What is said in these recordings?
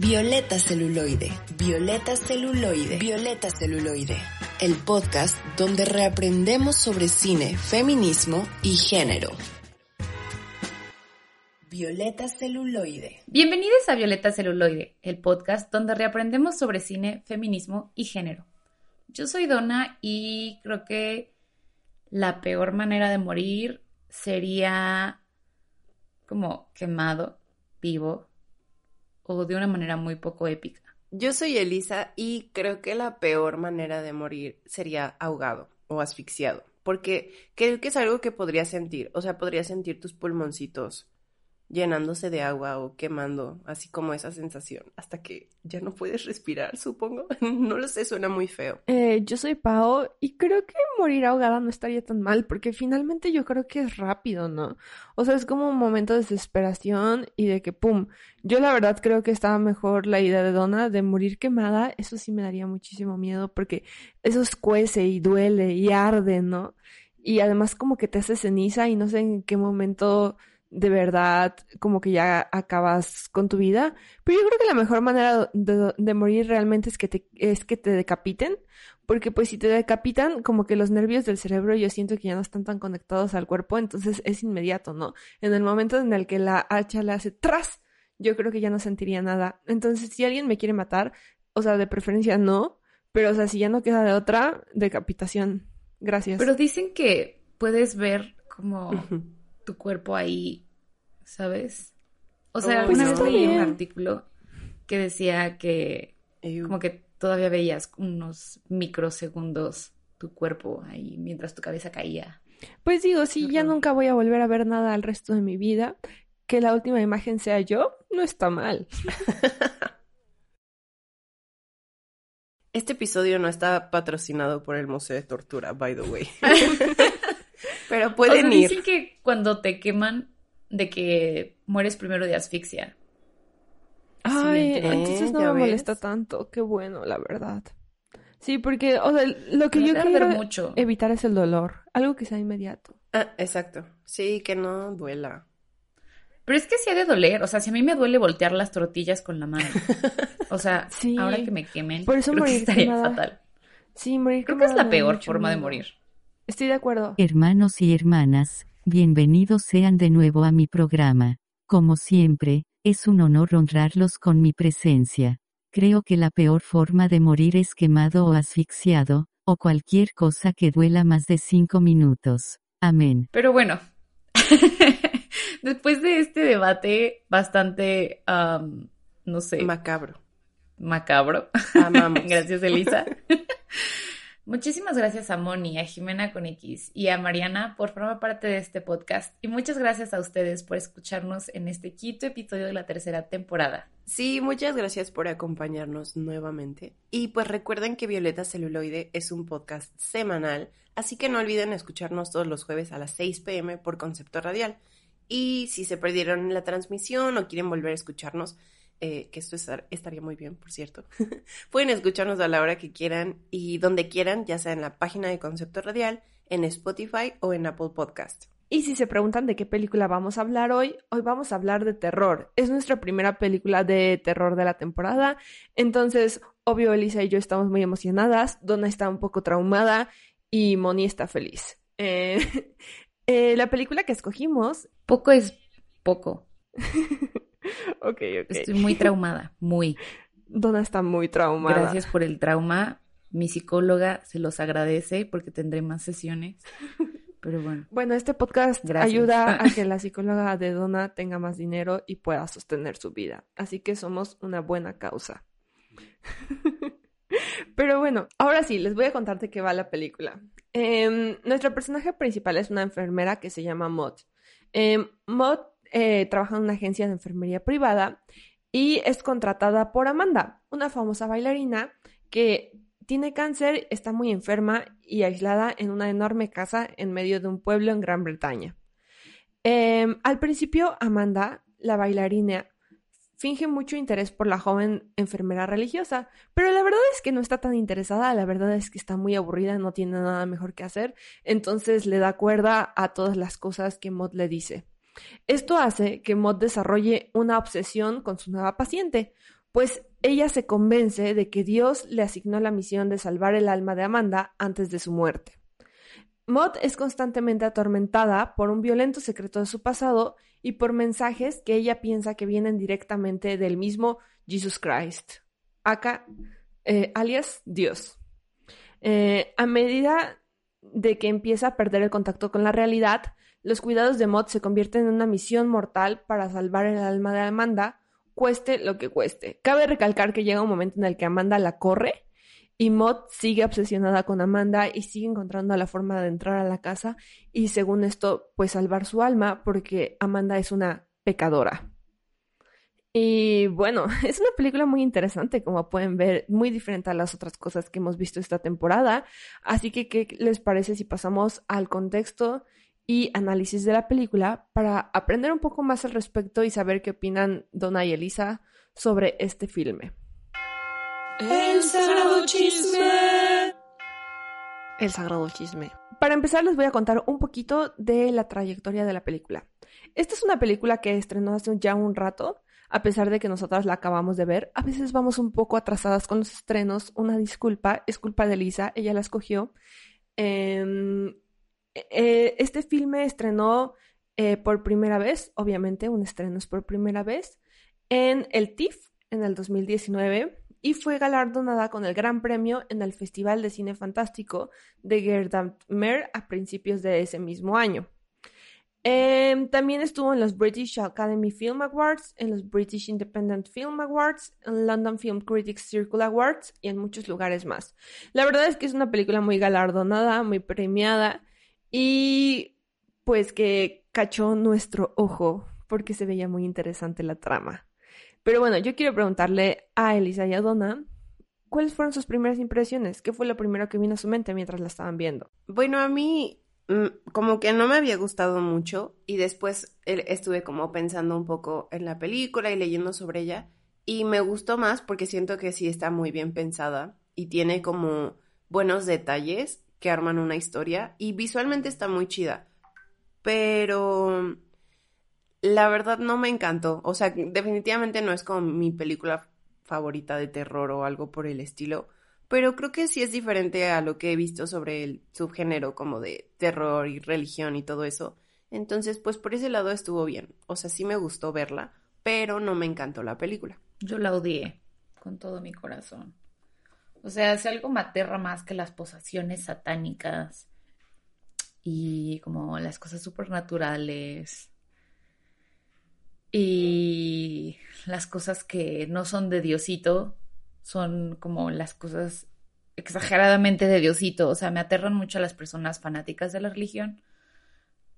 Violeta Celuloide, Violeta Celuloide, Violeta Celuloide, el podcast donde reaprendemos sobre cine, feminismo y género. Violeta Celuloide. Bienvenidos a Violeta Celuloide, el podcast donde reaprendemos sobre cine, feminismo y género. Yo soy Donna y creo que la peor manera de morir sería como quemado, vivo, o de una manera muy poco épica. Yo soy Elisa y creo que la peor manera de morir sería ahogado o asfixiado, porque creo que es algo que podrías sentir, o sea, podrías sentir tus pulmoncitos llenándose de agua o quemando, así como esa sensación, hasta que ya no puedes respirar, supongo. no lo sé, suena muy feo. Eh, yo soy Pao y creo que morir ahogada no estaría tan mal, porque finalmente yo creo que es rápido, ¿no? O sea, es como un momento de desesperación y de que, ¡pum! Yo la verdad creo que estaba mejor la idea de Donna de morir quemada, eso sí me daría muchísimo miedo, porque eso escuece y duele y arde, ¿no? Y además como que te hace ceniza y no sé en qué momento de verdad como que ya acabas con tu vida. Pero yo creo que la mejor manera de, morir realmente es que, te, es que te decapiten. Porque pues si te decapitan, como que los nervios del cerebro yo siento que ya no están tan conectados al cuerpo, entonces es inmediato, ¿no? En el momento en el que la hacha le hace tras, yo creo que ya no sentiría nada. Entonces si alguien me quiere matar, o sea, de preferencia no, pero o sea, si ya no queda de otra, decapitación. Gracias. Pero dicen que puedes ver como tu cuerpo ahí, ¿sabes? O sea, pues alguna vez leí un artículo que decía que como que todavía veías unos microsegundos tu cuerpo ahí mientras tu cabeza caía. Pues digo, si ya nunca voy a volver a ver nada al resto de mi vida, que la última imagen sea yo, no está mal. Este episodio no está patrocinado por el Museo de Tortura, by the way. Pero pueden o sea, ir. Dicen que cuando te queman, de que mueres primero de asfixia. Ay, entonces no me molesta tanto. Qué bueno, la verdad. Sí, porque, o sea, lo que yo quiero mucho. evitar es el dolor. Algo que sea inmediato. Ah, exacto. Sí, que no duela. Pero es que sí ha de doler. O sea, si a mí me duele voltear las tortillas con la mano. O sea, ahora que me quemen, Por eso creo morir que estaría quemada. fatal. Sí, morir Creo que es la peor forma de morir. Estoy de acuerdo. Hermanos y hermanas, bienvenidos sean de nuevo a mi programa. Como siempre, es un honor honrarlos con mi presencia. Creo que la peor forma de morir es quemado o asfixiado, o cualquier cosa que duela más de cinco minutos. Amén. Pero bueno, después de este debate bastante, no sé, Macabro. macabro. Amamos. gracias, Elisa. Muchísimas gracias a Moni, a Jimena con X y a Mariana por formar parte de este podcast. Y muchas gracias a ustedes por escucharnos en este quinto episodio de la tercera temporada. Sí, muchas gracias por acompañarnos nuevamente. Y pues recuerden que Violeta Celuloide es un podcast semanal, así que no olviden escucharnos todos los jueves a las 6 pm por Concepto Radial. Y si se perdieron la transmisión o quieren volver a escucharnos, eh, que esto estar- estaría muy bien, por cierto, pueden escucharnos a la hora que quieran y donde quieran, ya sea en la página de Concepto Radial, en Spotify o en Apple Podcast. Y si se preguntan de qué película vamos a hablar hoy, hoy vamos a hablar de terror. Es nuestra primera película de terror de la temporada. Entonces, obvio, Elisa y yo estamos muy emocionadas. Donna está un poco traumada y Moni está feliz. Eh, eh, la película que escogimos. Poco es poco. ok, ok. Estoy muy traumada, muy. Donna está muy traumada. Gracias por el trauma. Mi psicóloga se los agradece porque tendré más sesiones. Pero bueno. Bueno, este podcast Gracias. ayuda a que la psicóloga de Donna tenga más dinero y pueda sostener su vida. Así que somos una buena causa. Pero bueno, ahora sí, les voy a contar de qué va la película. Em, nuestra personaje principal es una enfermera que se llama Maud. Maud eh, trabaja en una agencia de enfermería privada y es contratada por Amanda, una famosa bailarina que tiene cáncer, está muy enferma y aislada en una enorme casa en medio de un pueblo en Gran Bretaña. Em, al principio, Amanda, la bailarina, finge mucho interés por la joven enfermera religiosa, pero la verdad es que no está tan interesada, la verdad es que está muy aburrida, no tiene nada mejor que hacer, entonces le da cuerda a todas las cosas que Maud le dice. Esto hace que Maud desarrolle una obsesión con su nueva paciente, pues ella se convence de que Dios le asignó la misión de salvar el alma de Amanda antes de su muerte. Mott es constantemente atormentada por un violento secreto de su pasado y por mensajes que ella piensa que vienen directamente del mismo Jesus Christ, acá, eh, alias Dios. Eh, a medida de que empieza a perder el contacto con la realidad, los cuidados de Mott se convierten en una misión mortal para salvar el alma de Amanda, cueste lo que cueste. Cabe recalcar que llega un momento en el que Amanda la corre y Mott sigue obsesionada con Amanda y sigue encontrando la forma de entrar a la casa y según esto, pues salvar su alma porque Amanda es una pecadora. Y bueno, es una película muy interesante, como pueden ver, muy diferente a las otras cosas que hemos visto esta temporada. Así que, ¿qué les parece si pasamos al contexto y análisis de la película para aprender un poco más al respecto y saber qué opinan Donna y Elisa sobre este filme? El sagrado chisme. El sagrado chisme. Para empezar les voy a contar un poquito de la trayectoria de la película. Esta es una película que estrenó hace ya un rato, a pesar de que nosotras la acabamos de ver. A veces vamos un poco atrasadas con los estrenos. Una disculpa, es culpa de Lisa, ella la escogió. Em, eh, este filme estrenó eh, por primera vez, obviamente un estreno es por primera vez, en el TIFF en el 2019 y fue galardonada con el Gran Premio en el Festival de Cine Fantástico de Gerdammer a principios de ese mismo año. Em, también estuvo en los British Academy Film Awards, en los British Independent Film Awards, en London Film Critics Circle Awards y en muchos lugares más. La verdad es que es una película muy galardonada, muy premiada y pues que cachó nuestro ojo porque se veía muy interesante la trama. Pero bueno, yo quiero preguntarle a Elisa y a Donna, ¿cuáles fueron sus primeras impresiones? ¿Qué fue lo primero que vino a su mente mientras la estaban viendo? Bueno, a mí mm, como que no me había gustado mucho y después estuve como pensando un poco en la película y leyendo sobre ella y me gustó más porque siento que sí está muy bien pensada y tiene como buenos detalles que arman una historia y visualmente está muy chida. Pero la verdad no me encantó. O sea, definitivamente no es como mi película favorita de terror o algo por el estilo. Pero creo que sí es diferente a lo que he visto sobre el subgénero como de terror y religión y todo eso. Entonces, pues por ese lado estuvo bien. O sea, sí me gustó verla, pero no me encantó la película. Yo la odié con todo mi corazón. O sea, si algo me aterra más que las posaciones satánicas y como las cosas supernaturales y las cosas que no son de Diosito son como las cosas exageradamente de Diosito. O sea, me aterran mucho a las personas fanáticas de la religión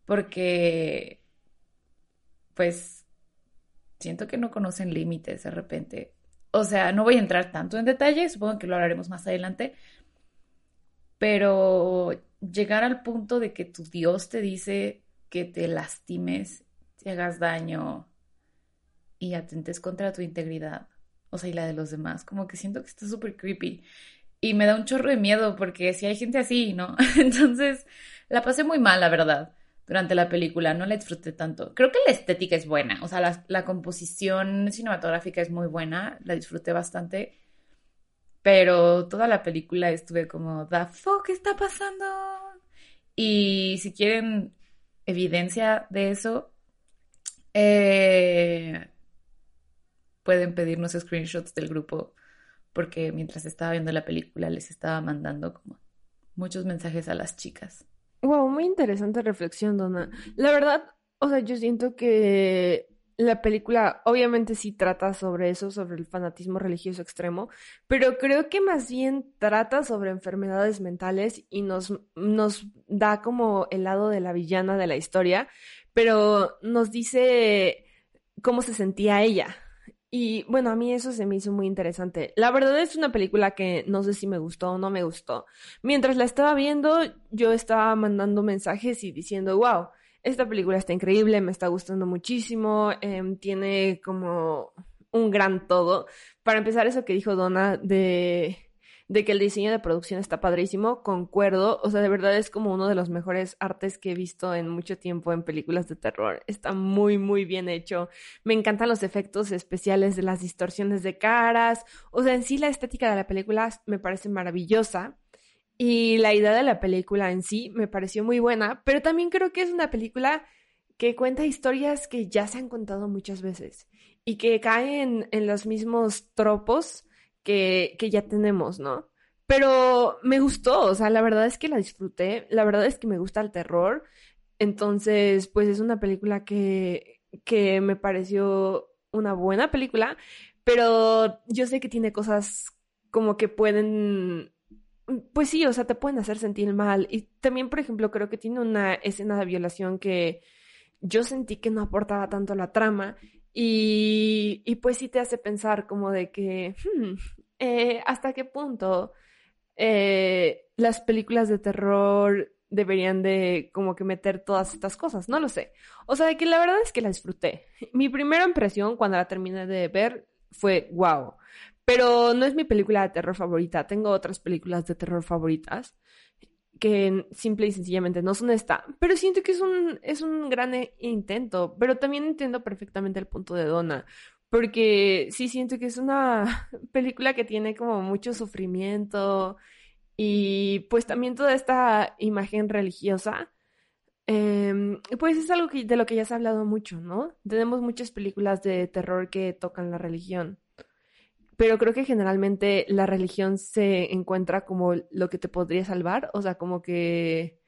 porque, pues, siento que no conocen límites de repente. O sea, no voy a entrar tanto en detalle, supongo que lo hablaremos más adelante, pero llegar al punto de que tu Dios te dice que te lastimes, te hagas daño, y atentes contra tu integridad, o sea, y la de los demás. Como que siento que está súper creepy. Y me da un chorro de miedo porque si hay gente así, ¿no? Entonces, la pasé muy mal, la verdad, durante la película. No la disfruté tanto. Creo que la estética es buena. O sea, la, la composición cinematográfica es muy buena. La disfruté bastante. Pero toda la película estuve como, ¿the fuck está pasando? Y si quieren evidencia de eso, eh, pueden pedirnos screenshots del grupo porque mientras estaba viendo la película les estaba mandando como muchos mensajes a las chicas. Muy interesante reflexión, Donna. La verdad, o sea, yo siento que la película obviamente sí trata sobre eso, sobre el fanatismo religioso extremo, pero creo que más bien trata sobre enfermedades mentales y nos, nos da como el lado de la villana de la historia, pero nos dice cómo se sentía ella, y bueno, a mí eso se me hizo muy interesante. La verdad es una película que no sé si me gustó o no me gustó. Mientras la estaba viendo, yo estaba mandando mensajes y diciendo, wow, esta película está increíble, me está gustando muchísimo, em, tiene como un gran todo. Para empezar, eso que dijo Donna de, de que el diseño de producción está padrísimo, concuerdo, o sea, de verdad es como uno de los mejores artes que he visto en mucho tiempo en películas de terror. Está muy, muy bien hecho. Me encantan los efectos especiales de las distorsiones de caras, o sea, en sí la estética de la película me parece maravillosa. Y la idea de la película en sí me pareció muy buena, pero también creo que es una película que cuenta historias que ya se han contado muchas veces y que caen en los mismos tropos que, que ya tenemos, ¿no? Pero me gustó, o sea, la verdad es que la disfruté, la verdad es que me gusta el terror, entonces, pues es una película que, que me pareció una buena película, pero yo sé que tiene cosas como que pueden pues sí, o sea, te pueden hacer sentir mal. Y también, por ejemplo, creo que tiene una escena de violación que yo sentí que no aportaba tanto a la trama. Y, pues sí te hace pensar como de que, hmm, eh, ¿hasta qué punto eh, las películas de terror deberían de como que meter todas estas cosas? No lo sé. O sea, de que la verdad es que la disfruté. Mi primera impresión cuando la terminé de ver fue, wow. Pero no es mi película de terror favorita. Tengo otras películas de terror favoritas que simple y sencillamente no son esta. Pero siento que es un, es un gran e, intento. Pero también entiendo perfectamente el punto de Donna. Porque sí siento que es una película que tiene como mucho sufrimiento. Y pues también toda esta imagen religiosa. Em, pues es algo que, de lo que ya se ha hablado mucho, ¿no? Tenemos muchas películas de terror que tocan la religión pero creo que generalmente la religión se encuentra como lo que te podría salvar, o sea, como que,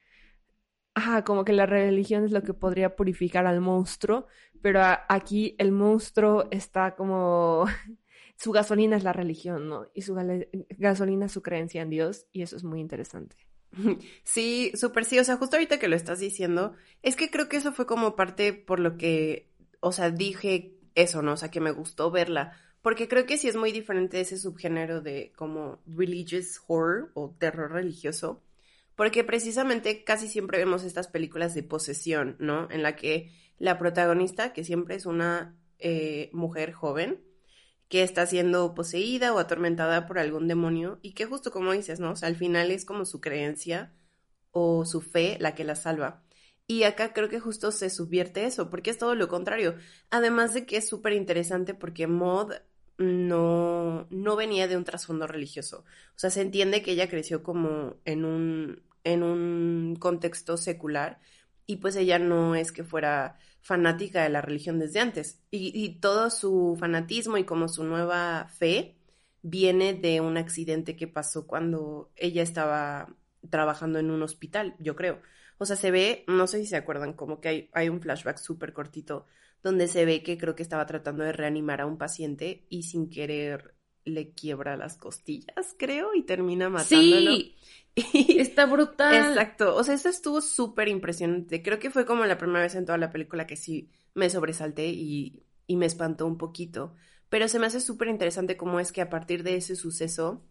ajá, como que la religión es lo que podría purificar al monstruo, pero aquí el monstruo está como, su gasolina es la religión, ¿no? Y su gasolina es su creencia en Dios, y eso es muy interesante. Sí, súper sí, o sea, justo ahorita que lo estás diciendo, es que creo que eso fue como parte por lo que, o sea, dije eso, ¿no? O sea, que me gustó verla porque creo que sí es muy diferente ese subgénero de como religious horror o terror religioso, porque precisamente casi siempre vemos estas películas de posesión, ¿no? En la que la protagonista, que siempre es una eh, mujer joven, que está siendo poseída o atormentada por algún demonio y que justo como dices, ¿no? O sea, al final es como su creencia o su fe la que la salva. Y acá creo que justo se subvierte eso, porque es todo lo contrario. Además de que es súper interesante porque Mod no, no venía de un trasfondo religioso. O sea, se entiende que ella creció como en un, en un contexto secular y pues ella no es que fuera fanática de la religión desde antes. Y, todo su fanatismo y como su nueva fe viene de un accidente que pasó cuando ella estaba trabajando en un hospital, yo creo. O sea, se ve, no sé si se acuerdan, como que hay, hay un flashback súper cortito donde se ve que creo que estaba tratando de reanimar a un paciente y sin querer le quiebra las costillas, creo, y termina matándolo. Sí, está brutal. Exacto, o sea, eso estuvo súper impresionante. Creo que fue como la primera vez en toda la película que sí me sobresalté y, y me espantó un poquito. Pero se me hace súper interesante cómo es que a partir de ese suceso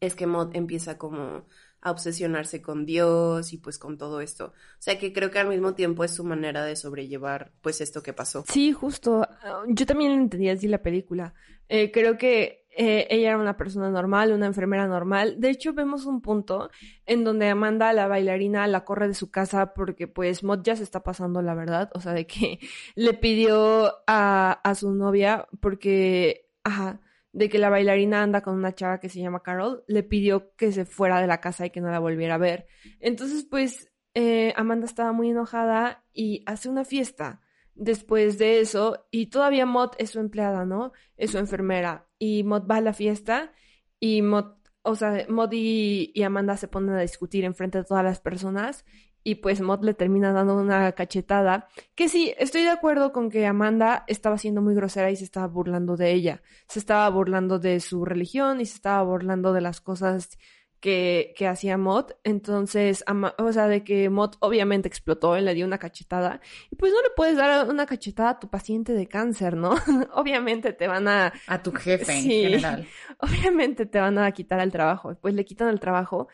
es que Mod empieza como a obsesionarse con Dios y pues con todo esto. O sea que creo que al mismo tiempo es su manera de sobrellevar pues esto que pasó. Sí, justo. Yo también entendía así la película. Eh, creo que eh, ella era una persona normal, una enfermera normal. De hecho, vemos un punto en donde Amanda, la bailarina, la corre de su casa porque pues Mod ya se está pasando la verdad. O sea, de que le pidió a, a su novia porque... Ajá de que la bailarina anda con una chava que se llama Carol, le pidió que se fuera de la casa y que no la volviera a ver. Entonces, pues, eh, Amanda estaba muy enojada y hace una fiesta después de eso y todavía Mott es su empleada, ¿no? Es su enfermera y Mott va a la fiesta y Mott, o sea, y, y Amanda se ponen a discutir enfrente de todas las personas y pues Mott le termina dando una cachetada. Que sí, estoy de acuerdo con que Amanda estaba siendo muy grosera y se estaba burlando de ella. Se estaba burlando de su religión y se estaba burlando de las cosas que, que hacía Mott. Entonces, o sea, de que Mott obviamente explotó y le dio una cachetada. Y pues no le puedes dar una cachetada a tu paciente de cáncer, ¿no? obviamente te van a... A tu jefe en general. Obviamente te van a quitar el trabajo. Pues le quitan el trabajo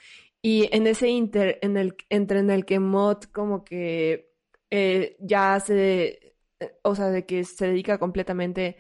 y en ese inter, en el, entre en el que Mod como que eh, ya se, eh, o sea, de que se dedica completamente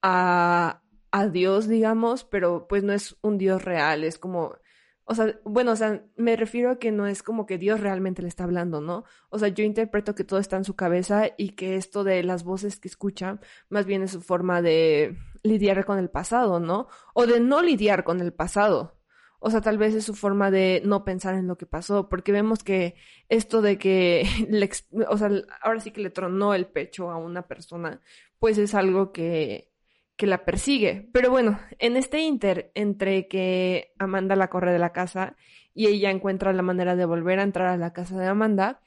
a, a Dios, digamos, pero pues no es un Dios real, es como, o sea, bueno, o sea, me refiero a que no es como que Dios realmente le está hablando, ¿no? O sea, yo interpreto que todo está en su cabeza y que esto de las voces que escucha más bien es su forma de lidiar con el pasado, ¿no? O de no lidiar con el pasado. O sea, tal vez es su forma de no pensar en lo que pasó, porque vemos que esto de que, le, o sea, ahora sí que le tronó el pecho a una persona, pues es algo que, que la persigue. Pero bueno, en este inter entre que Amanda la corre de la casa y ella encuentra la manera de volver a entrar a la casa de Amanda,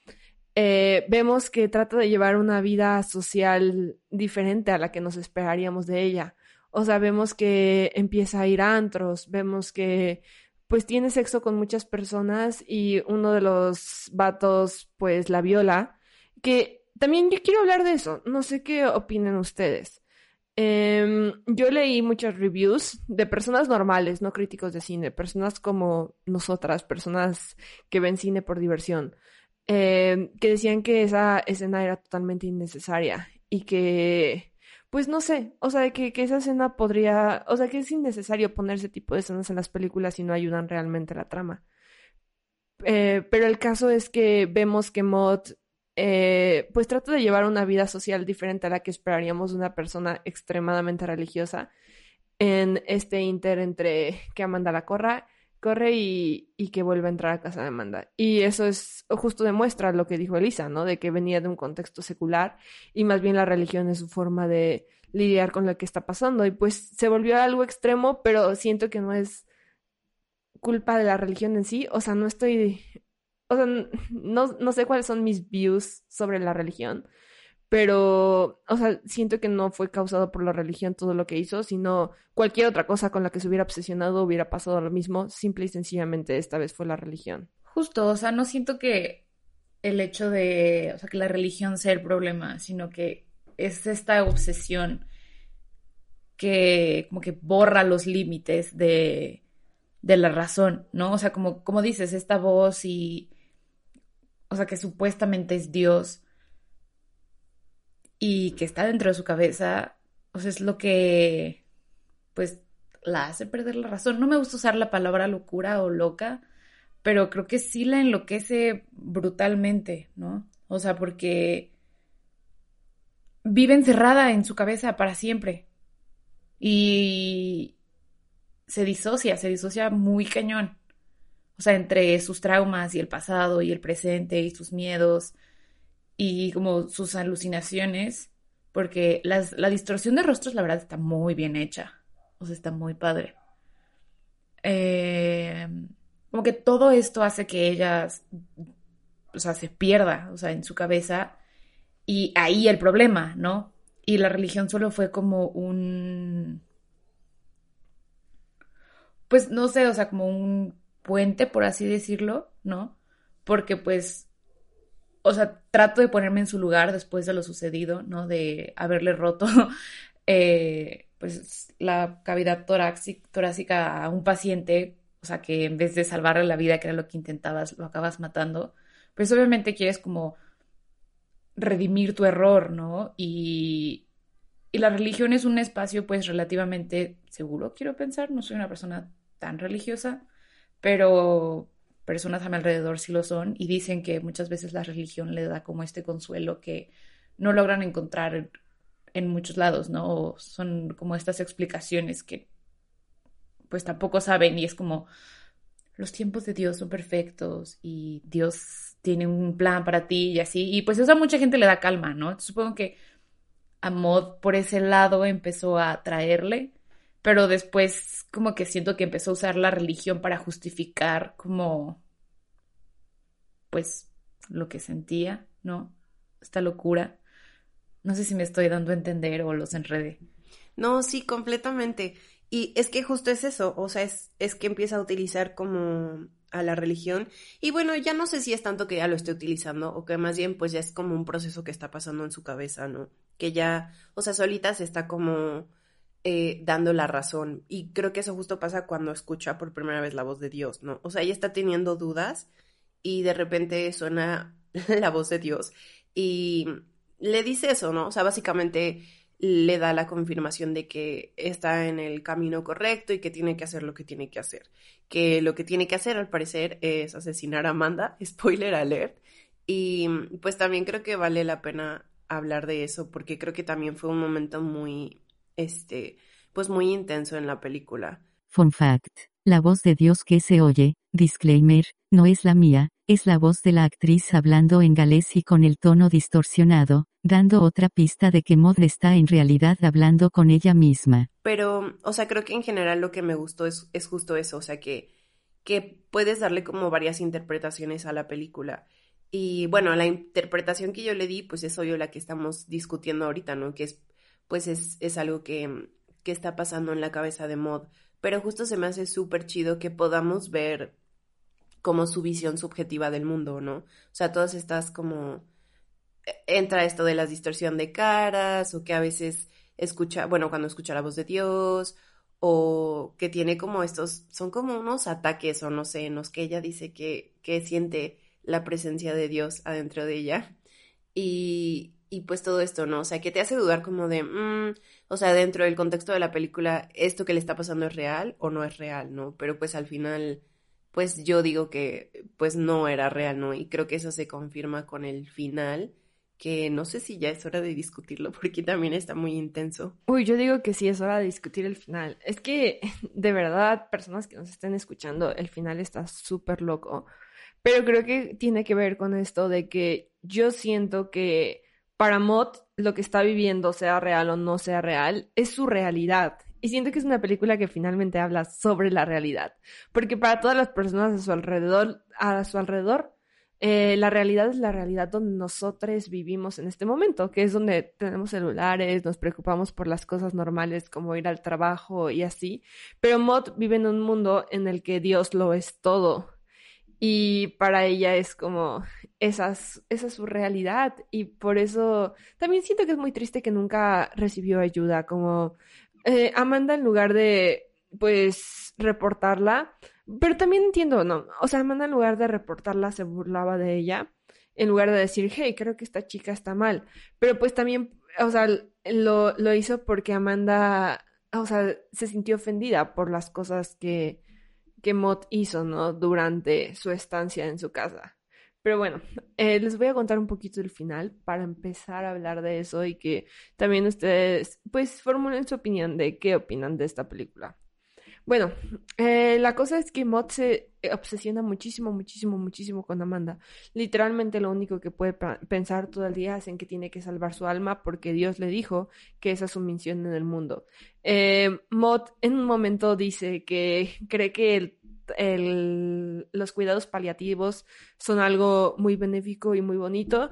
eh, vemos que trata de llevar una vida social diferente a la que nos esperaríamos de ella. O sea, vemos que empieza a ir a antros, vemos que pues tiene sexo con muchas personas y uno de los vatos pues la viola, que también yo quiero hablar de eso, no sé qué opinen ustedes. Em, yo leí muchas reviews de personas normales, no críticos de cine, personas como nosotras, personas que ven cine por diversión, em, que decían que esa escena era totalmente innecesaria y que pues no sé, o sea, que, que esa escena podría, o sea, que es innecesario poner ese tipo de escenas en las películas si no ayudan realmente a la trama. Eh, pero el caso es que vemos que Maud, eh, pues trata de llevar una vida social diferente a la que esperaríamos de una persona extremadamente religiosa en este inter entre que Amanda la corra corre y, y, que vuelve a entrar a casa de Amanda. Y eso es justo demuestra lo que dijo Elisa, ¿no? De que venía de un contexto secular y más bien la religión es su forma de lidiar con lo que está pasando. Y pues se volvió algo extremo, pero siento que no es culpa de la religión en sí. O sea, no estoy... O sea, no, no sé cuáles son mis views sobre la religión, pero, o sea, siento que no fue causado por la religión todo lo que hizo, sino cualquier otra cosa con la que se hubiera obsesionado hubiera pasado lo mismo, simple y sencillamente esta vez fue la religión. Justo, o sea, no siento que el hecho de, o sea, que la religión sea el problema, sino que es esta obsesión que como que borra los límites de, de la razón, ¿no? O sea, como, como dices, esta voz y, o sea, que supuestamente es Dios y que está dentro de su cabeza, o sea, es lo que, pues, la hace perder la razón. No me gusta usar la palabra locura o loca, pero creo que sí la enloquece brutalmente, ¿no? O sea, porque vive encerrada en su cabeza para siempre. Y se disocia, se disocia muy cañón. O sea, entre sus traumas y el pasado y el presente y sus miedos y como sus alucinaciones, porque la distorsión de rostros, la verdad, está muy bien hecha. O sea, está muy padre. Eh, como que todo esto hace que ella, o sea, se pierda, o sea, en su cabeza. Y ahí el problema, ¿no? Y la religión solo fue como un... Pues no sé, o sea, como un puente, por así decirlo, ¿no? Porque pues o sea, trato de ponerme en su lugar después de lo sucedido, ¿no? De haberle roto, eh, pues, la cavidad torácica a un paciente, o sea, que en vez de salvarle la vida, que era lo que intentabas, lo acabas matando, pues obviamente quieres como redimir tu error, ¿no? Y, y la religión es un espacio, pues, relativamente seguro, quiero pensar, no soy una persona tan religiosa, pero personas a mi alrededor sí lo son y dicen que muchas veces la religión le da como este consuelo que no logran encontrar en muchos lados, ¿no? son como estas explicaciones que pues tampoco saben y es como los tiempos de Dios son perfectos y Dios tiene un plan para ti y así. Y pues eso a mucha gente le da calma, ¿no? Supongo que a Mod por ese lado empezó a traerle pero después como que siento que empezó a usar la religión para justificar como, pues, lo que sentía, ¿no? Esta locura. No sé si me estoy dando a entender o los enredé. No, sí, completamente. Y es que justo es eso, o sea, es, es que empieza a utilizar como a la religión. Y bueno, ya no sé si es tanto que ya lo esté utilizando o que más bien pues ya es como un proceso que está pasando en su cabeza, ¿no? Que ya, o sea, solita se está como eh, dando la razón. Y creo que eso justo pasa cuando escucha por primera vez la voz de Dios, ¿no? O sea, ella está teniendo dudas y de repente suena la voz de Dios y le dice eso, ¿no? O sea, básicamente le da la confirmación de que está en el camino correcto y que tiene que hacer lo que tiene que hacer. Que lo que tiene que hacer, al parecer, es asesinar a Amanda, spoiler alert. Y pues también creo que vale la pena hablar de eso porque creo que también fue un momento muy, este, pues muy intenso en la película. Fun fact. La voz de Dios que se oye, disclaimer, no es la mía, es la voz de la actriz hablando en galés y con el tono distorsionado, dando otra pista de que Maud está en realidad hablando con ella misma. Pero, o sea, creo que en general lo que me gustó es, es justo eso, o sea, que, que puedes darle como varias interpretaciones a la película. Y bueno, la interpretación que yo le di, pues es obvio la que estamos discutiendo ahorita, ¿no? Que es, pues es, es algo que, que está pasando en la cabeza de Maud pero justo se me hace súper chido que podamos ver como su visión subjetiva del mundo, ¿no? O sea, todas estas como entra esto de la distorsión de caras o que a veces escucha, bueno, cuando escucha la voz de Dios o que tiene como estos, son como unos ataques o no sé, en los que ella dice que, que siente la presencia de Dios adentro de ella. Y, y pues todo esto, ¿no? O sea, que te hace dudar como de, mm, o sea, dentro del contexto de la película, ¿esto que le está pasando es real o no es real, ¿no? Pero pues al final, pues yo digo que pues no era real, ¿no? Y creo que eso se confirma con el final, que no sé si ya es hora de discutirlo porque también está muy intenso. Uy, yo digo que sí es hora de discutir el final. Es que, de verdad, personas que nos estén escuchando, el final está súper loco. Pero creo que tiene que ver con esto de que yo siento que para Mott lo que está viviendo, sea real o no sea real, es su realidad. Y siento que es una película que finalmente habla sobre la realidad. Porque para todas las personas a su alrededor, a su alrededor, eh, la realidad es la realidad donde nosotros vivimos en este momento, que es donde tenemos celulares, nos preocupamos por las cosas normales como ir al trabajo y así. Pero Mott vive en un mundo en el que Dios lo es todo. Y para ella es como, esa es, su realidad. Y por eso también siento que es muy triste que nunca recibió ayuda. Como eh, Amanda en lugar de, pues, reportarla. Pero también entiendo, ¿no? O sea, Amanda en lugar de reportarla se burlaba de ella. En lugar de decir, hey, creo que esta chica está mal. Pero pues también, o sea, lo, lo hizo porque Amanda, o sea, se sintió ofendida por las cosas que que Mott hizo, ¿no? Durante su estancia en su casa. Pero bueno, eh, les voy a contar un poquito el final para empezar a hablar de eso y que también ustedes, pues, formulen su opinión de qué opinan de esta película. Bueno, eh, la cosa es que Mott se obsesiona muchísimo, muchísimo, muchísimo con Amanda. Literalmente lo único que puede pensar todo el día es en que tiene que salvar su alma porque Dios le dijo que esa es su misión en el mundo. Eh, Mott en un momento dice que cree que los cuidados paliativos son algo muy benéfico y muy bonito,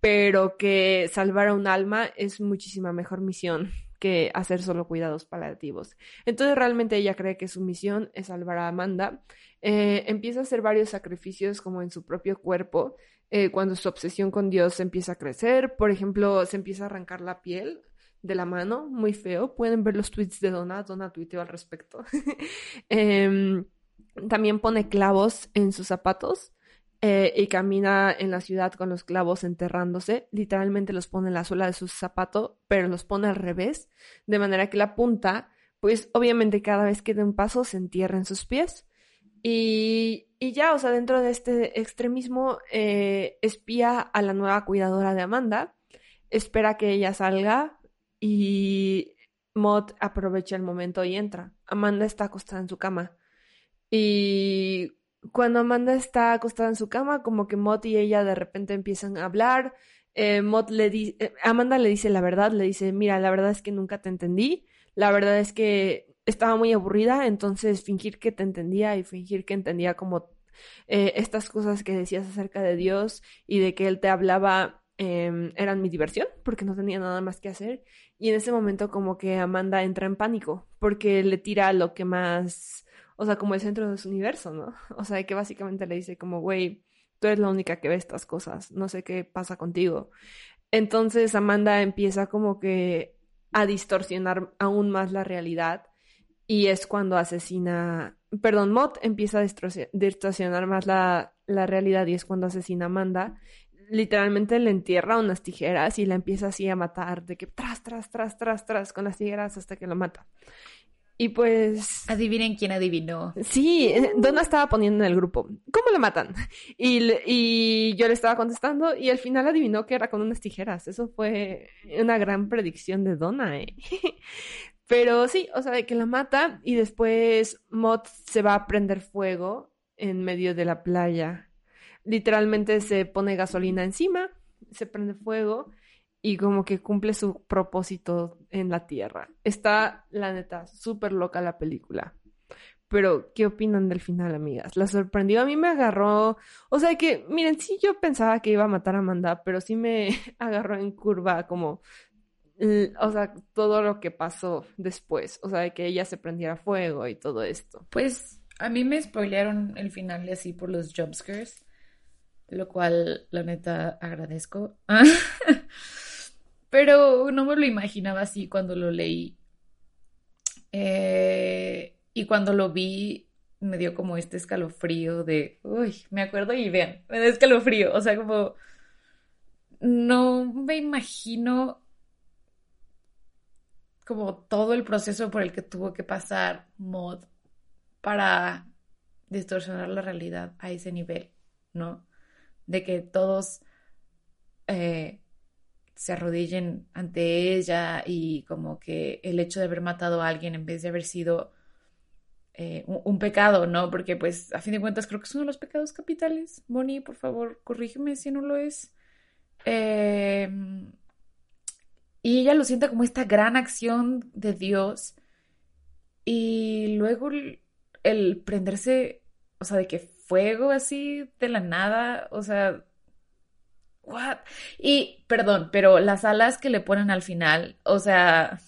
pero que salvar a un alma es muchísima mejor misión que hacer solo cuidados paliativos. Entonces realmente ella cree que su misión es salvar a Amanda. Eh, empieza a hacer varios sacrificios como en su propio cuerpo. Eh, cuando su obsesión con Dios empieza a crecer, por ejemplo, se empieza a arrancar la piel de la mano, muy feo. Pueden ver los tweets de Donna, Donna tuiteó al respecto. Em, también pone clavos en sus zapatos eh, y camina en la ciudad con los clavos enterrándose. Literalmente los pone en la suela de su zapato, pero los pone al revés, de manera que la punta, pues obviamente cada vez que da un paso se entierra en sus pies. Y, y ya, o sea, dentro de este extremismo, eh, espía a la nueva cuidadora de Amanda, espera que ella salga y Maud aprovecha el momento y entra. Amanda está acostada en su cama. Y cuando Amanda está acostada en su cama, como que Mott y ella de repente empiezan a hablar. Eh, le dice, eh, Amanda le dice la verdad, le dice, mira, la verdad es que nunca te entendí, la verdad es que estaba muy aburrida, entonces fingir que te entendía y fingir que entendía como eh, estas cosas que decías acerca de Dios y de que Él te hablaba em, eran mi diversión, porque no tenía nada más que hacer. Y en ese momento como que Amanda entra en pánico, porque le tira lo que más o sea, como el centro de su universo, ¿no? O sea, que básicamente le dice como, güey, tú eres la única que ve estas cosas, no sé qué pasa contigo. Entonces Amanda empieza como que a distorsionar aún más la realidad y es cuando asesina, perdón, Mott empieza a distorsionar más la, la realidad y es cuando asesina a Amanda literalmente le entierra unas tijeras y la empieza así a matar, de que tras, tras, tras, tras, tras, con las tijeras hasta que lo mata. Y pues... Adivinen quién adivinó. Sí, eh, Donna estaba poniendo en el grupo, ¿cómo lo matan? Y, y yo le estaba contestando y al final adivinó que era con unas tijeras. Eso fue una gran predicción de Donna, ¿eh? Pero sí, o sea, de que la mata y después Mott se va a prender fuego en medio de la playa. Literalmente se pone gasolina encima, se prende fuego y como que cumple su propósito en la Tierra. Está, la neta, súper loca la película. Pero, ¿qué opinan del final, amigas? ¿La sorprendió? A mí me agarró... O sea que, miren, sí yo pensaba que iba a matar a Amanda, pero sí me agarró en curva como... O sea, todo lo que pasó después. O sea, de que ella se prendiera fuego y todo esto. Pues a mí me spoilearon el final así por los jumpscares, lo cual la neta agradezco. Pero no me lo imaginaba así cuando lo leí. Eh, y cuando lo vi me dio como este escalofrío de, uy, me acuerdo y vean, me da escalofrío, o sea, como no me imagino como todo el proceso por el que tuvo que pasar Maud para distorsionar la realidad a ese nivel, ¿no? De que todos eh, se arrodillen ante ella y como que el hecho de haber matado a alguien en vez de haber sido eh, un, pecado, ¿no? Porque pues a fin de cuentas creo que es uno de los pecados capitales. Bonnie, por favor, corrígeme si no lo es. Eh, y ella lo siente como esta gran acción de Dios. Y luego el, el prenderse, o sea, de que fuego así de la nada, o sea, what? Y, perdón, pero las alas que le ponen al final, o sea,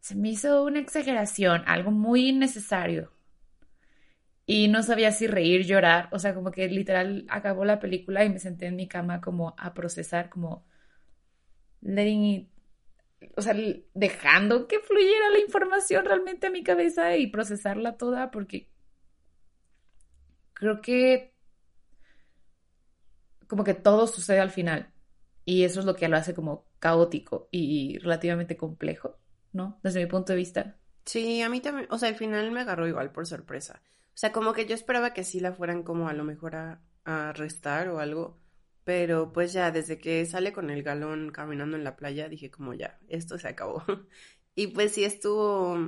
se me hizo una exageración, algo muy innecesario. Y no sabía si reír, llorar, o sea, como que literal acabó la película y me senté en mi cama como a procesar, como letting it, o sea, dejando que fluyera la información realmente a mi cabeza y procesarla toda, porque creo que como que todo sucede al final. Y eso es lo que lo hace como caótico y relativamente complejo, ¿no? Desde mi punto de vista. Sí, a mí también, o sea, al final me agarró igual por sorpresa. O sea, como que yo esperaba que sí la fueran como a lo mejor a, a arrestar o algo, pero pues ya desde que sale con el galón caminando en la playa, dije como ya, esto se acabó. Y pues sí estuvo...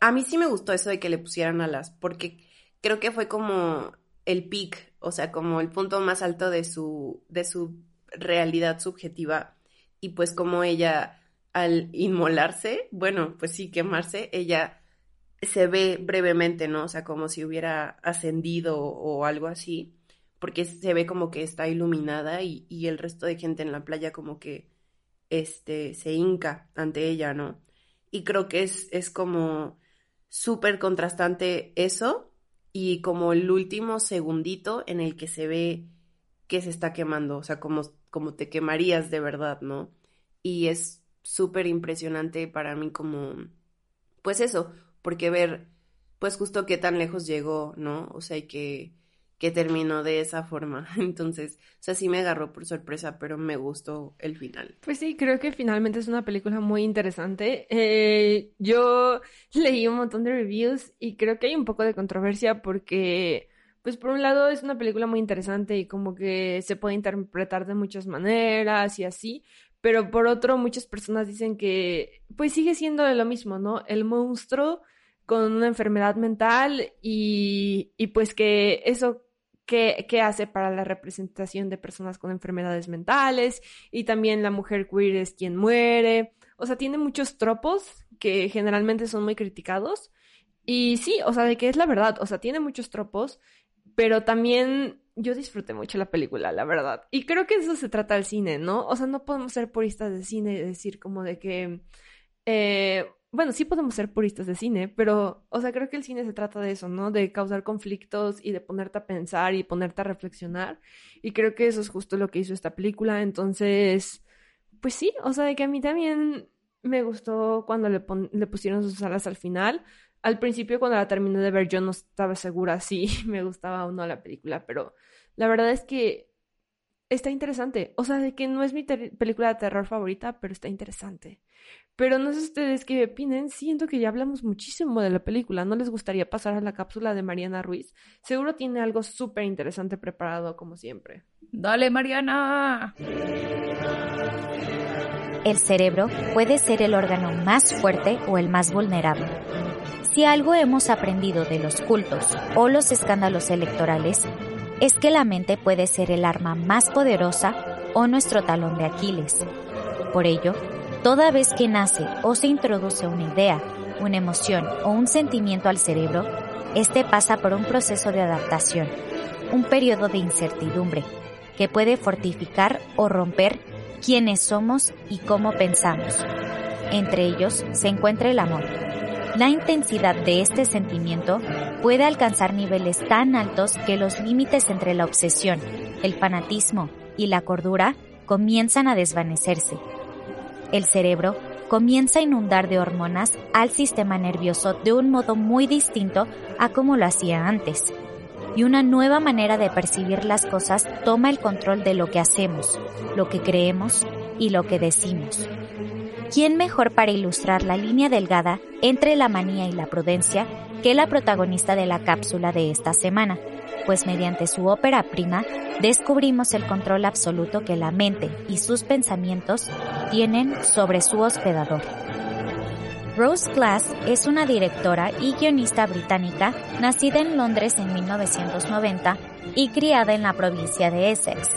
A mí sí me gustó eso de que le pusieran alas, porque creo que fue como el peak, o sea, como el punto más alto de su, de su realidad subjetiva. Y pues como ella al inmolarse, bueno, pues sí, quemarse, ella se ve brevemente, ¿no? O sea, como si hubiera ascendido o, algo así, porque se ve como que está iluminada y, y, el resto de gente en la playa como que este, se hinca ante ella, ¿no? Y creo que es, es como súper contrastante eso y como el último segundito en el que se ve que se está quemando, o sea, como, como te quemarías de verdad, ¿no? Y es súper impresionante para mí como, pues eso, porque ver, pues justo qué tan lejos llegó, ¿no? O sea, y que, que terminó de esa forma. Entonces, o sea, sí me agarró por sorpresa, pero me gustó el final. Pues sí, creo que finalmente es una película muy interesante. Eh, yo leí un montón de reviews y creo que hay un poco de controversia porque, pues por un lado es una película muy interesante y como que se puede interpretar de muchas maneras y así, pero por otro muchas personas dicen que pues sigue siendo lo mismo, ¿no? El monstruo con una enfermedad mental y, y pues que eso qué, hace para la representación de personas con enfermedades mentales y también la mujer queer es quien muere. O sea, tiene muchos tropos que generalmente son muy criticados. Y sí, o sea, de que es la verdad, o sea, tiene muchos tropos, pero también yo disfruté mucho la película, la verdad. Y creo que eso se trata del cine, ¿no? O sea, no podemos ser puristas de cine y decir como de que... Eh, bueno, sí podemos ser puristas de cine, pero, o sea, creo que el cine se trata de eso, ¿no? De causar conflictos y de ponerte a pensar y ponerte a reflexionar. Y creo que eso es justo lo que hizo esta película. Entonces, pues sí, o sea, de que a mí también me gustó cuando le, le pusieron sus alas al final. Al principio, cuando la terminé de ver, yo no estaba segura si me gustaba o no la película, pero la verdad es que está interesante. O sea, de que no es mi película de terror favorita, pero está interesante. Pero no sé ustedes qué opinen. Siento que ya hablamos muchísimo de la película. ¿No les gustaría pasar a la cápsula de Mariana Ruiz? Seguro tiene algo súper interesante preparado, como siempre. Dale, Mariana. El cerebro puede ser el órgano más fuerte o el más vulnerable. Si algo hemos aprendido de los cultos o los escándalos electorales, es que la mente puede ser el arma más poderosa o nuestro talón de Aquiles. Por ello, toda vez que nace o se introduce una idea, una emoción o un sentimiento al cerebro, este pasa por un proceso de adaptación, un periodo de incertidumbre, que puede fortificar o romper quiénes somos y cómo pensamos. Entre ellos se encuentra el amor. La intensidad de este sentimiento puede alcanzar niveles tan altos que los límites entre la obsesión, el fanatismo y la cordura comienzan a desvanecerse. El cerebro comienza a inundar de hormonas al sistema nervioso de un modo muy distinto a como lo hacía antes. Y una nueva manera de percibir las cosas toma el control de lo que hacemos, lo que creemos y lo que decimos. ¿Quién mejor para ilustrar la línea delgada entre la manía y la prudencia que la protagonista de la cápsula de esta semana? Pues mediante su ópera prima descubrimos el control absoluto que la mente y sus pensamientos tienen sobre su hospedador. Rose Glass es una directora y guionista británica nacida en Londres en 1990 y criada en la provincia de Essex.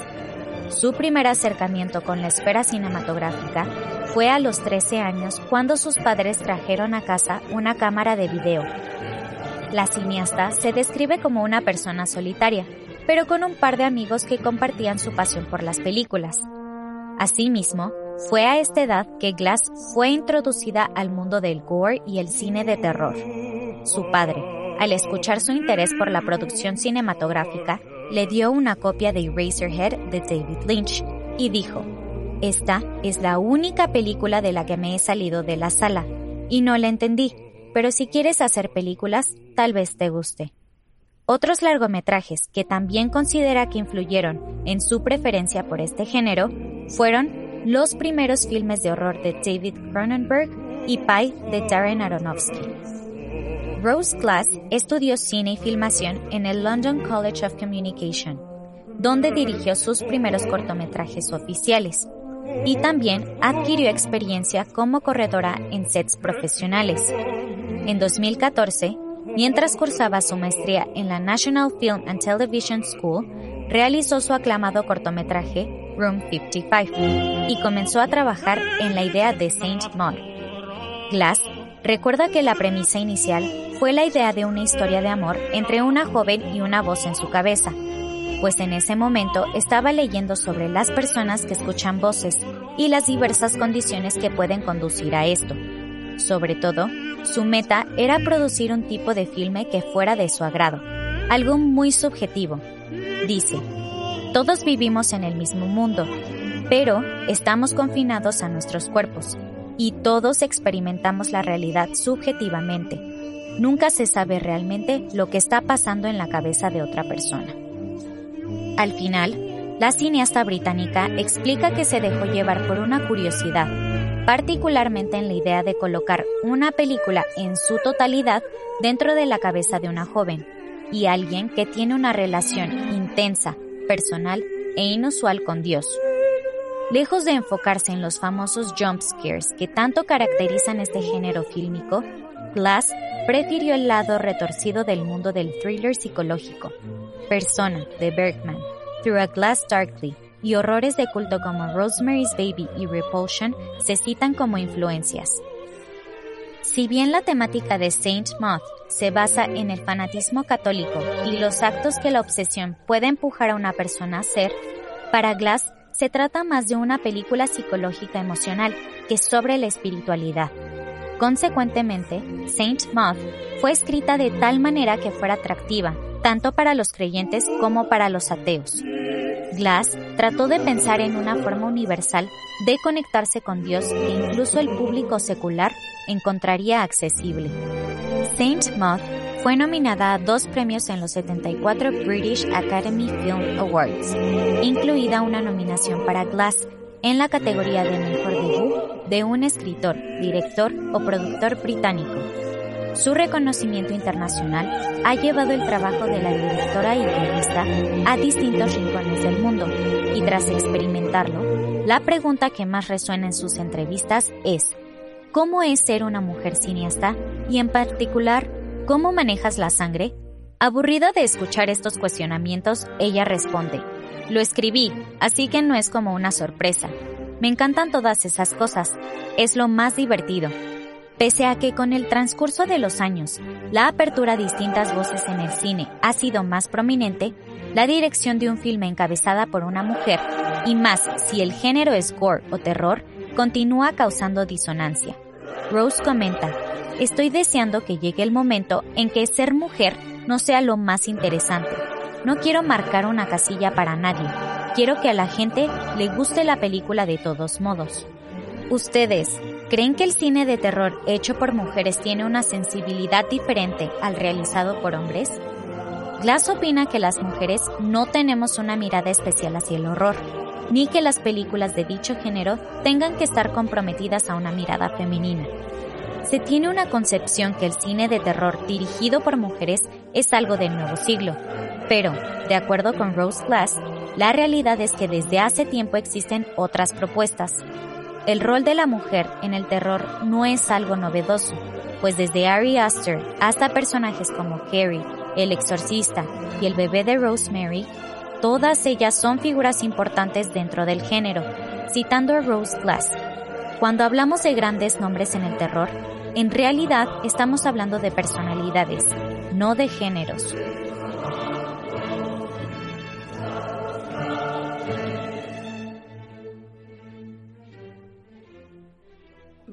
Su primer acercamiento con la esfera cinematográfica fue a los 13 años cuando sus padres trajeron a casa una cámara de video. La cineasta se describe como una persona solitaria, pero con un par de amigos que compartían su pasión por las películas. Asimismo, fue a esta edad que Glass fue introducida al mundo del gore y el cine de terror. Su padre, al escuchar su interés por la producción cinematográfica, le dio una copia de Eraserhead de David Lynch y dijo, esta es la única película de la que me he salido de la sala y no la entendí, pero si quieres hacer películas, tal vez te guste. Otros largometrajes que también considera que influyeron en su preferencia por este género fueron los primeros filmes de horror de David Cronenberg y Pie de Darren Aronofsky. Rose Glass estudió cine y filmación en el London College of Communication, donde dirigió sus primeros cortometrajes oficiales, y también adquirió experiencia como corredora en sets profesionales. En 2014, mientras cursaba su maestría en la National Film and Television School, realizó su aclamado cortometraje Room 55 y comenzó a trabajar en la idea de Saint Maud. Glass recuerda que la premisa inicial fue la idea de una historia de amor entre una joven y una voz en su cabeza, pues en ese momento estaba leyendo sobre las personas que escuchan voces y las diversas condiciones que pueden conducir a esto. Sobre todo, su meta era producir un tipo de filme que fuera de su agrado, algo muy subjetivo. Dice, todos vivimos en el mismo mundo, pero estamos confinados a nuestros cuerpos y todos experimentamos la realidad subjetivamente Nunca se sabe realmente lo que está pasando en la cabeza de otra persona. Al final, la cineasta británica explica que se dejó llevar por una curiosidad, particularmente en la idea de colocar una película en su totalidad dentro de la cabeza de una joven y alguien que tiene una relación intensa, personal e inusual con Dios. Lejos de enfocarse en los famosos jump scares que tanto caracterizan este género fílmico, Glass prefirió el lado retorcido del mundo del thriller psicológico. Persona, de Bergman, Through a Glass Darkly y horrores de culto como Rosemary's Baby y Repulsion se citan como influencias. Si bien la temática de Saint Moth se basa en el fanatismo católico y los actos que la obsesión puede empujar a una persona a hacer, para Glass se trata más de una película psicológica emocional que sobre la espiritualidad. Consecuentemente, Saint Maud fue escrita de tal manera que fuera atractiva, tanto para los creyentes como para los ateos. Glass trató de pensar en una forma universal de conectarse con Dios que incluso el público secular encontraría accesible. Saint Maud fue nominada a dos premios en los 74 British Academy Film Awards, incluida una nominación para Glass en la categoría de mejor debut de un escritor, director o productor británico. Su reconocimiento internacional ha llevado el trabajo de la directora y guionista a distintos rincones del mundo, y tras experimentarlo, la pregunta que más resuena en sus entrevistas es, ¿cómo es ser una mujer cineasta? Y en particular, ¿cómo manejas la sangre? Aburrida de escuchar estos cuestionamientos, ella responde, lo escribí, así que no es como una sorpresa. Me encantan todas esas cosas, es lo más divertido. Pese a que con el transcurso de los años, la apertura a distintas voces en el cine ha sido más prominente, la dirección de un filme encabezada por una mujer, y más si el género es gore o terror, continúa causando disonancia. Rose comenta, estoy deseando que llegue el momento en que ser mujer no sea lo más interesante. No quiero marcar una casilla para nadie. Quiero que a la gente le guste la película de todos modos. ¿Ustedes creen que el cine de terror hecho por mujeres tiene una sensibilidad diferente al realizado por hombres? Glass opina que las mujeres no tenemos una mirada especial hacia el horror, ni que las películas de dicho género tengan que estar comprometidas a una mirada femenina. Se tiene una concepción que el cine de terror dirigido por mujeres es algo del nuevo siglo, pero, de acuerdo con Rose Glass, la realidad es que desde hace tiempo existen otras propuestas. El rol de la mujer en el terror no es algo novedoso, pues desde Ari Aster hasta personajes como Carrie, el exorcista y el bebé de Rosemary, todas ellas son figuras importantes dentro del género, citando a Rose Glass. Cuando hablamos de grandes nombres en el terror, en realidad estamos hablando de personalidades, no de géneros.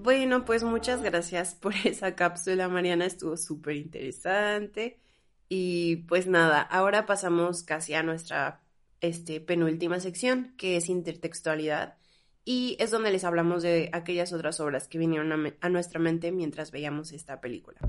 Bueno, pues muchas gracias por esa cápsula, Mariana, estuvo súper interesante. Y pues nada, ahora pasamos casi a nuestra este, penúltima sección, que es intertextualidad, y es donde les hablamos de aquellas otras obras que vinieron a, a nuestra mente mientras veíamos esta película.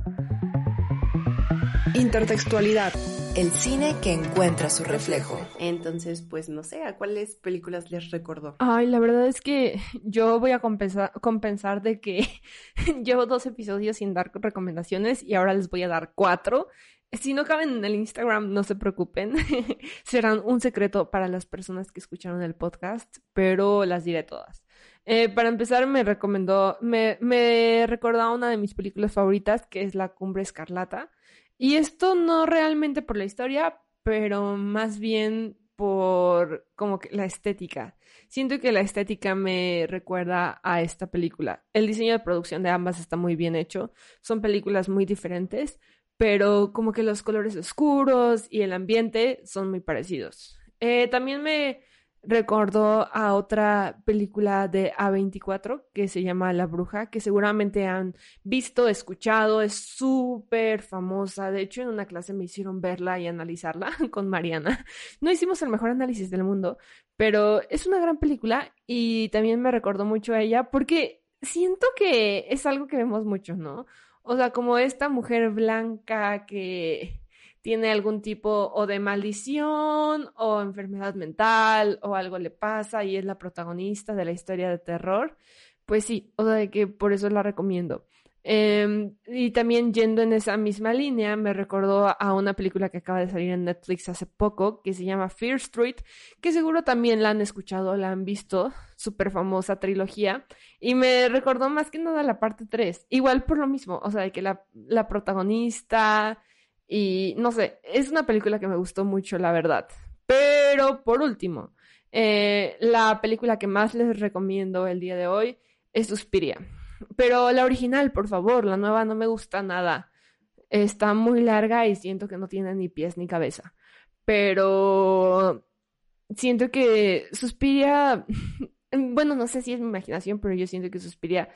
Intertextualidad, el cine que encuentra su reflejo. Entonces, pues no sé, ¿a cuáles películas les recordó? Ay, la verdad es que yo voy a compensar, compensar de que llevo dos episodios sin dar recomendaciones y ahora les voy a dar cuatro. Si no caben en el Instagram, no se preocupen. Serán un secreto para las personas que escucharon el podcast, pero las diré todas. Eh, para empezar, me recomendó, me, me recordó una de mis películas favoritas, que es La Cumbre Escarlata. Y esto no realmente por la historia, pero más bien por como que la estética. Siento que la estética me recuerda a esta película. El diseño de producción de ambas está muy bien hecho. Son películas muy diferentes, pero como que los colores oscuros y el ambiente son muy parecidos. Eh, también me recordó a otra película de A24 que se llama La Bruja, que seguramente han visto, escuchado, es súper famosa. De hecho, en una clase me hicieron verla y analizarla con Mariana. No hicimos el mejor análisis del mundo, pero es una gran película y también me recordó mucho a ella porque siento que es algo que vemos mucho, ¿no? O sea, como esta mujer blanca que tiene algún tipo o de maldición o enfermedad mental o algo le pasa y es la protagonista de la historia de terror, pues sí, o sea, de que por eso la recomiendo. Em, y también yendo en esa misma línea, me recordó a una película que acaba de salir en Netflix hace poco, que se llama Fear Street, que seguro también la han escuchado, la han visto, súper famosa trilogía, y me recordó más que nada la parte 3, igual por lo mismo, o sea, de que la, la protagonista y no sé, es una película que me gustó mucho, la verdad. Pero por último, eh, la película que más les recomiendo el día de hoy es Suspiria. Pero la original, por favor, la nueva no me gusta nada. Está muy larga y siento que no tiene ni pies ni cabeza. Pero siento que Suspiria, bueno, no sé si es mi imaginación, pero yo siento que Suspiria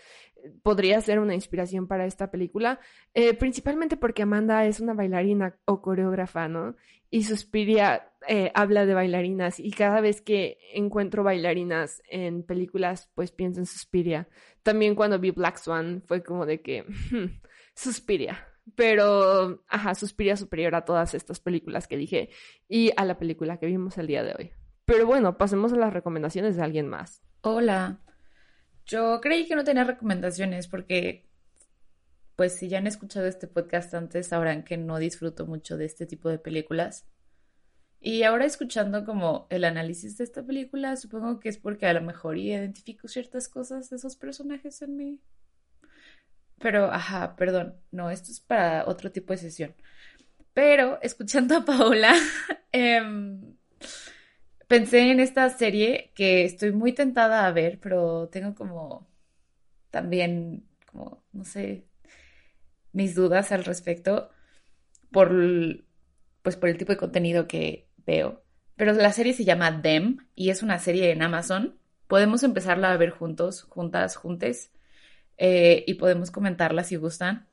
podría ser una inspiración para esta película, eh, principalmente porque Amanda es una bailarina o coreógrafa, ¿no? Y Suspiria eh, habla de bailarinas y cada vez que encuentro bailarinas en películas, pues pienso en Suspiria. También cuando vi Black Swan fue como de que, hmm, Suspiria. Pero, ajá, Suspiria superior a todas estas películas que dije y a la película que vimos el día de hoy. Pero bueno, pasemos a las recomendaciones de alguien más. Hola. Yo creí que no tenía recomendaciones porque, pues si ya han escuchado este podcast antes, sabrán que no disfruto mucho de este tipo de películas. Y ahora escuchando como el análisis de esta película, supongo que es porque a lo mejor identifico ciertas cosas de esos personajes en mí. Pero, ajá, perdón, no, esto es para otro tipo de sesión. Pero, escuchando a Paola, em, pensé en esta serie que estoy muy tentada a ver, pero tengo como también, como, no sé, mis dudas al respecto por, pues por el tipo de contenido que veo. Pero la serie se llama Them y es una serie en Amazon. Podemos empezarla a ver juntos, juntas, juntes. Eh, y podemos comentarla si gustan.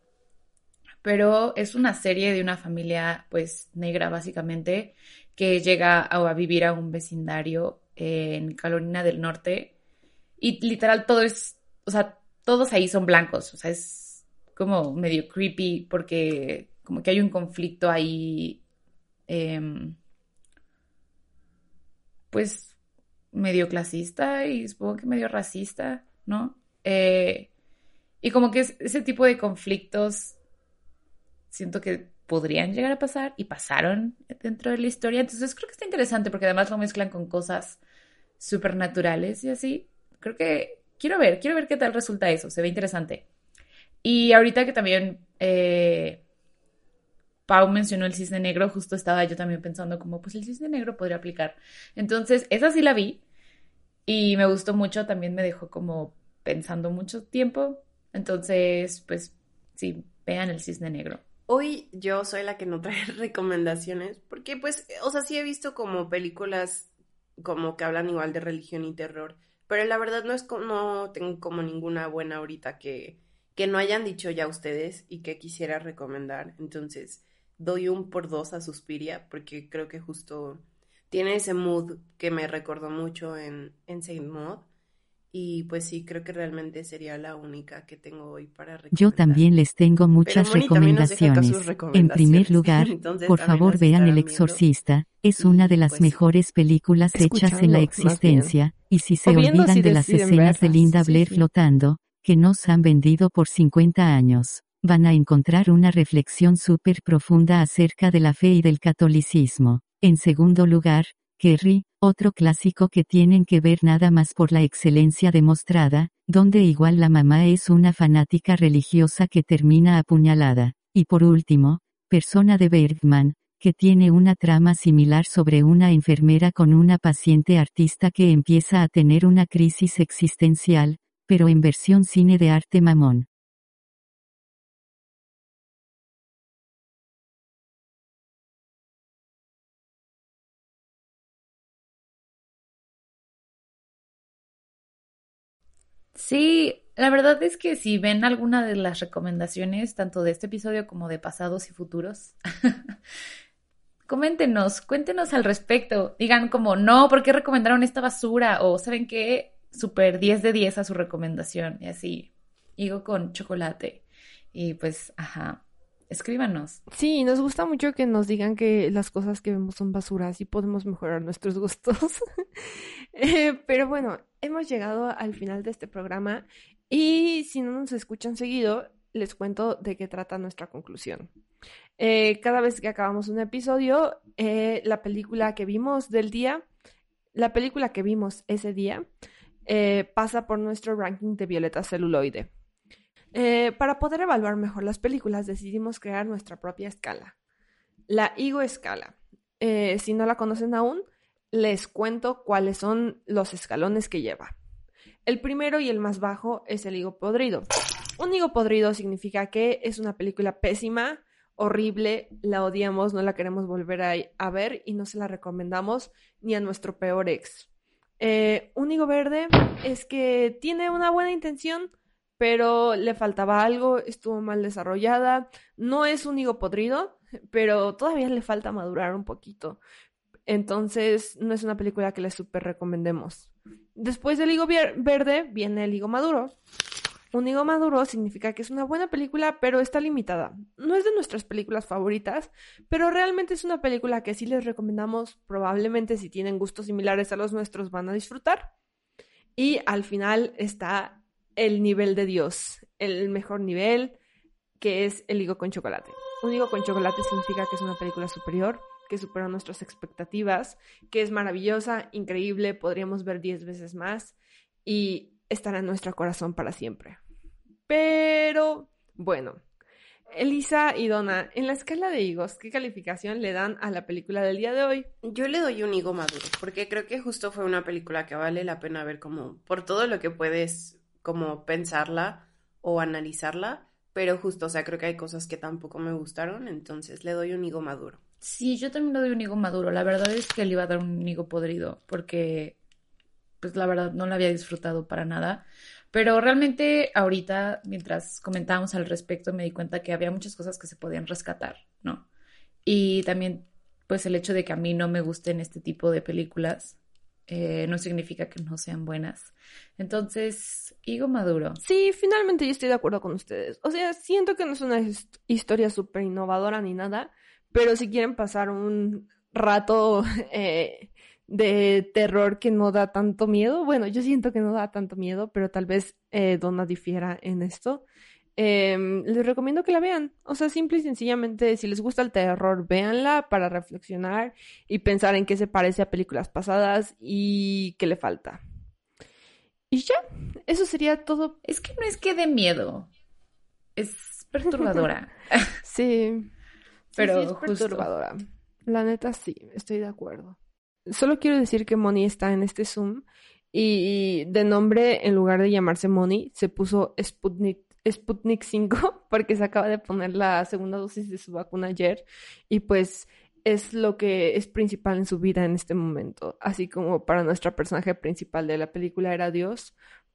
Pero es una serie de una familia, pues, negra básicamente, que llega a, vivir a un vecindario en Carolina del Norte. Y literal todo es, o sea, todos ahí son blancos. O sea, es como medio creepy porque como que hay un conflicto ahí. Em, pues medio clasista y supongo que medio racista, ¿no? Eh, y como que ese tipo de conflictos siento que podrían llegar a pasar y pasaron dentro de la historia. Entonces creo que está interesante porque además lo mezclan con cosas supernaturales y así. Creo que quiero ver, quiero ver qué tal resulta eso, se ve interesante. Y ahorita que también eh, Pau mencionó el cisne negro, justo estaba yo también pensando como, pues el cisne negro podría aplicar. Entonces, esa sí la vi y me gustó mucho, también me dejó como pensando mucho tiempo. Entonces, pues sí, vean el cisne negro. Hoy yo soy la que no trae recomendaciones, porque pues, o sea, sí he visto como películas como que hablan igual de religión y terror, pero la verdad no es como, no tengo como ninguna buena ahorita que, que no hayan dicho ya ustedes y que quisiera recomendar. Entonces, doy un por dos a Suspiria porque creo que justo tiene ese mood que me recordó mucho en, en Saint Maud. Y pues sí, creo que realmente sería la única que tengo hoy para recomendar. Yo también les tengo muchas recomendaciones. En primer lugar, por favor vean El Exorcista, es una de las pues, mejores películas hechas en la existencia, y si se olvidan de las escenas de Linda Blair flotando, que nos han vendido por 50 años, van a encontrar una reflexión súper profunda acerca de la fe y del catolicismo. En segundo lugar, Kerry, otro clásico que tienen que ver nada más por la excelencia demostrada, donde igual la mamá es una fanática religiosa que termina apuñalada. Y por último, Persona de Bergman, que tiene una trama similar sobre una enfermera con una paciente artista que empieza a tener una crisis existencial, pero en versión cine de arte mamón. Sí, la verdad es que si ven alguna de las recomendaciones, tanto de este episodio como de pasados y futuros, coméntenos, cuéntenos al respecto. Digan como, no, ¿por qué recomendaron esta basura? O saben qué, super 10 de 10 a su recomendación. Y así, higo con chocolate. Y pues, ajá, escríbanos. Sí, nos gusta mucho que nos digan que las cosas que vemos son basuras y podemos mejorar nuestros gustos. Eh, pero bueno, hemos llegado al final de este programa y si no nos escuchan seguido, les cuento de qué trata nuestra conclusión. Eh, cada vez que acabamos un episodio, eh, la película que vimos del día, la película que vimos ese día, pasa por nuestro ranking de violeta celuloide. Eh, para poder evaluar mejor las películas decidimos crear nuestra propia escala, la Igo Escala. Eh, si no la conocen aún, les cuento cuáles son los escalones que lleva. El primero y el más bajo es el higo podrido. Un higo podrido significa que es una película pésima, horrible, la odiamos, no la queremos volver a, ver y no se la recomendamos ni a nuestro peor ex. Eh, un higo verde es que tiene una buena intención, pero le faltaba algo, estuvo mal desarrollada. No es un higo podrido, pero todavía le falta madurar un poquito. Entonces, no es una película que le súper recomendemos. Después del higo verde viene el higo maduro. Un higo maduro significa que es una buena película, pero está limitada. No es de nuestras películas favoritas, pero realmente es una película que sí les recomendamos. Probablemente si tienen gustos similares a los nuestros van a disfrutar. Y al final está el nivel de Dios, el mejor nivel, que es el higo con chocolate. Un higo con chocolate significa que es una película superior, que supera nuestras expectativas, que es maravillosa, increíble, podríamos ver 10 veces más y estará en nuestro corazón para siempre. Pero, bueno, Elisa y Donna, en la escala de higos, ¿qué calificación le dan a la película del día de hoy? Yo le doy un higo maduro, porque creo que justo fue una película que vale la pena ver como por todo lo que puedes como pensarla o analizarla, pero justo, o sea, creo que hay cosas que tampoco me gustaron, entonces le doy un higo maduro. Sí, yo también le doy un higo maduro. La verdad es que le iba a dar un higo podrido, porque pues la verdad no lo había disfrutado para nada. Pero realmente ahorita, mientras comentábamos al respecto, me di cuenta que había muchas cosas que se podían rescatar, ¿no? Y también, pues el hecho de que a mí no me gusten este tipo de películas eh, no significa que no sean buenas. Entonces, higo maduro. Sí, finalmente yo estoy de acuerdo con ustedes. O sea, siento que no es una historia súper innovadora ni nada, pero si quieren pasar un rato eh, de terror que no da tanto miedo. Bueno, yo siento que no da tanto miedo, pero tal vez eh, Donna difiera en esto. Em, les recomiendo que la vean. O sea, simple y sencillamente, si les gusta el terror, véanla para reflexionar y pensar en qué se parece a películas pasadas y qué le falta. Y ya, eso sería todo. Es que no es que dé miedo. Es perturbadora. sí. Pero es perturbadora. La neta sí, estoy de acuerdo. Solo quiero decir que Moni está en este Zoom y de nombre, en lugar de llamarse Moni, se puso Sputnik, Sputnik 5 porque se acaba de poner la segunda dosis de su vacuna ayer y pues es lo que es principal en su vida en este momento. Así como para nuestra personaje principal de la película era Dios,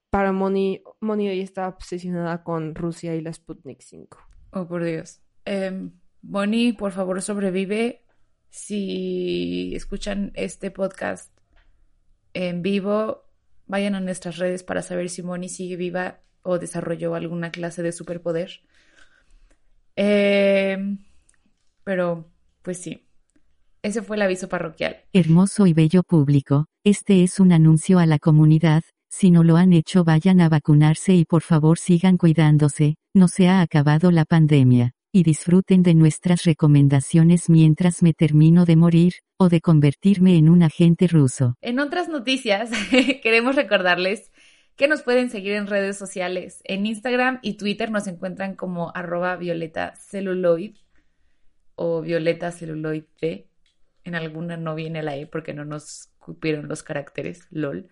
para Moni, Moni hoy está obsesionada con Rusia y la Sputnik 5. Oh, por Dios. Eh, Moni, por favor, sobrevive si escuchan este podcast en vivo, vayan a nuestras redes para saber si Moni sigue viva o desarrolló alguna clase de superpoder. Eh, pero, pues sí, ese fue el aviso parroquial. Hermoso y bello público, este es un anuncio a la comunidad, si no lo han hecho vayan a vacunarse y por favor sigan cuidándose, no se ha acabado la pandemia y disfruten de nuestras recomendaciones mientras me termino de morir, o de convertirme en un agente ruso. En otras noticias, queremos recordarles que nos pueden seguir en redes sociales. En Instagram y Twitter nos encuentran como arroba violeta celuloid o violeta celuloid En alguna no viene la E porque no nos cupieron los caracteres, lol.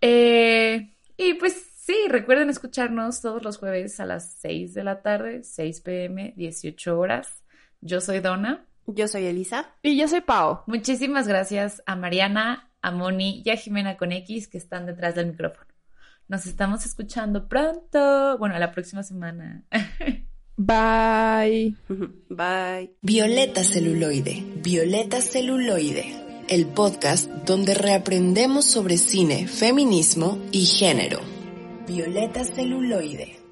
Eh, y pues Sí, recuerden escucharnos todos los jueves a las 6 de la tarde, 6 pm, 18 horas. Yo soy Donna. Yo soy Elisa. Y yo soy Pau. Muchísimas gracias a Mariana, a Moni y a Jimena con X que están detrás del micrófono. Nos estamos escuchando pronto. Bueno, a la próxima semana. Bye. Bye. Violeta Celuloide. Violeta Celuloide. El podcast donde reaprendemos sobre cine, feminismo y género. Violeta celuloide.